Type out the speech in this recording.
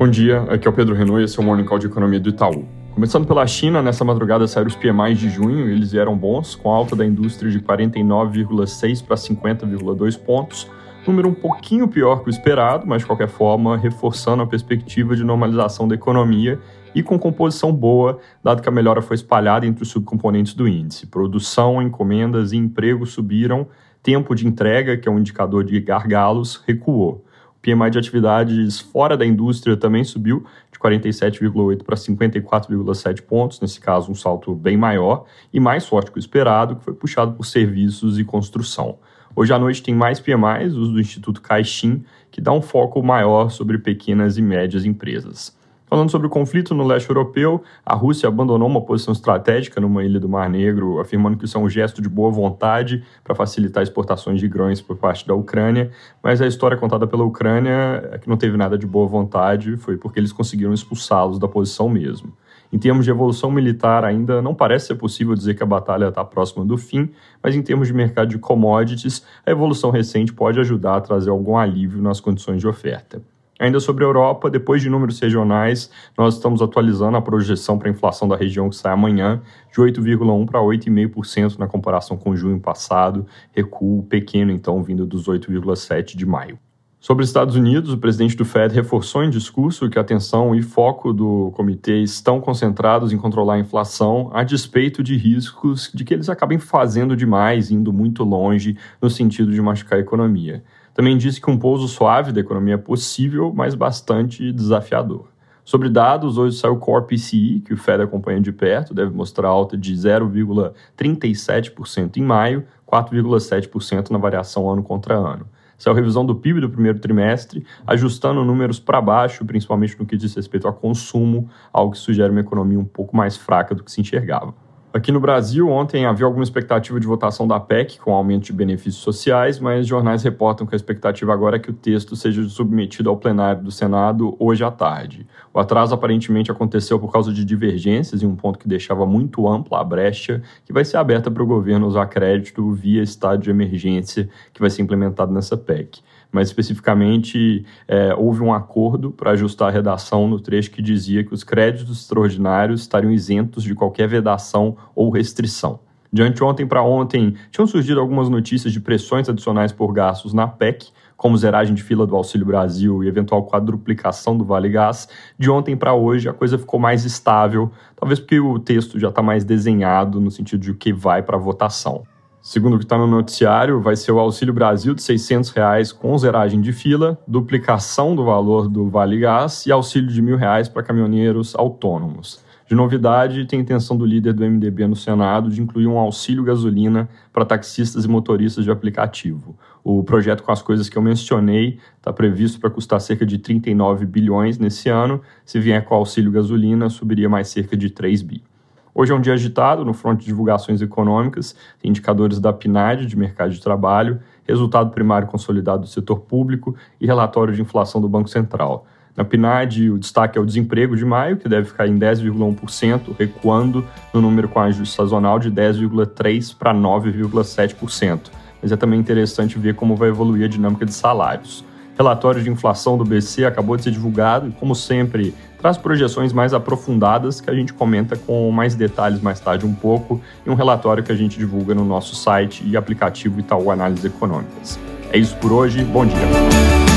Bom dia, aqui é o Pedro Renault e esse é o Morning Call de Economia do Itaú. Começando pela China, nessa madrugada saíram os PMIs de junho e eles vieram bons, com alta da indústria de 49,6 para 50,2 pontos, número um pouquinho pior que o esperado, mas de qualquer forma reforçando a perspectiva de normalização da economia e com composição boa, dado que a melhora foi espalhada entre os subcomponentes do índice. Produção, encomendas e emprego subiram, tempo de entrega, que é um indicador de gargalos, recuou. PMI de atividades fora da indústria também subiu de 47,8 para 54,7 pontos, nesse caso um salto bem maior e mais forte que o esperado, que foi puxado por serviços e construção. Hoje à noite tem mais PMIs, os do Instituto Caixin, que dá um foco maior sobre pequenas e médias empresas. Falando sobre o conflito no leste europeu, a Rússia abandonou uma posição estratégica numa ilha do Mar Negro, afirmando que isso é um gesto de boa vontade para facilitar exportações de grãos por parte da Ucrânia, mas a história contada pela Ucrânia é que não teve nada de boa vontade, foi porque eles conseguiram expulsá-los da posição mesmo. Em termos de evolução militar, ainda não parece ser possível dizer que a batalha está próxima do fim, mas em termos de mercado de commodities, a evolução recente pode ajudar a trazer algum alívio nas condições de oferta. Ainda sobre a Europa, depois de números regionais, nós estamos atualizando a projeção para a inflação da região que sai amanhã, de 8,1% para 8,5% na comparação com junho passado, recuo pequeno então vindo dos 8,7% de maio. Sobre os Estados Unidos, o presidente do Fed reforçou em discurso que a atenção e foco do comitê estão concentrados em controlar a inflação, a despeito de riscos de que eles acabem fazendo demais, indo muito longe no sentido de machucar a economia. Também disse que um pouso suave da economia é possível, mas bastante desafiador. Sobre dados, hoje saiu o Core PCI, que o Fed acompanha de perto, deve mostrar alta de 0,37% em maio, 4,7% na variação ano contra ano. Saiu a revisão do PIB do primeiro trimestre, ajustando números para baixo, principalmente no que diz respeito a consumo, algo que sugere uma economia um pouco mais fraca do que se enxergava. Aqui no Brasil, ontem havia alguma expectativa de votação da PEC com aumento de benefícios sociais, mas jornais reportam que a expectativa agora é que o texto seja submetido ao plenário do Senado hoje à tarde. O atraso aparentemente aconteceu por causa de divergências em um ponto que deixava muito ampla a brecha que vai ser aberta para o governo usar crédito via estado de emergência que vai ser implementado nessa PEC mas especificamente é, houve um acordo para ajustar a redação no trecho que dizia que os créditos extraordinários estariam isentos de qualquer vedação ou restrição. De anteontem para ontem, tinham surgido algumas notícias de pressões adicionais por gastos na PEC, como zeragem de fila do Auxílio Brasil e eventual quadruplicação do Vale Gás. De ontem para hoje, a coisa ficou mais estável, talvez porque o texto já está mais desenhado no sentido de o que vai para votação. Segundo o que está no noticiário, vai ser o Auxílio Brasil de 600 reais com zeragem de fila, duplicação do valor do Vale Gás e auxílio de R$ reais para caminhoneiros autônomos. De novidade, tem intenção do líder do MDB no Senado de incluir um auxílio gasolina para taxistas e motoristas de aplicativo. O projeto com as coisas que eu mencionei está previsto para custar cerca de 39 bilhões nesse ano. Se vier com auxílio gasolina, subiria mais cerca de 3 bi. Hoje é um dia agitado no front de divulgações econômicas, indicadores da PNAD, de mercado de trabalho, resultado primário consolidado do setor público e relatório de inflação do Banco Central. Na PNAD, o destaque é o desemprego de maio, que deve ficar em 10,1%, recuando no número com ajuste sazonal de 10,3% para 9,7%. Mas é também interessante ver como vai evoluir a dinâmica de salários relatório de inflação do BC acabou de ser divulgado e, como sempre, traz projeções mais aprofundadas que a gente comenta com mais detalhes mais tarde um pouco em um relatório que a gente divulga no nosso site e aplicativo Itaú Análises Econômicas. É isso por hoje, bom dia.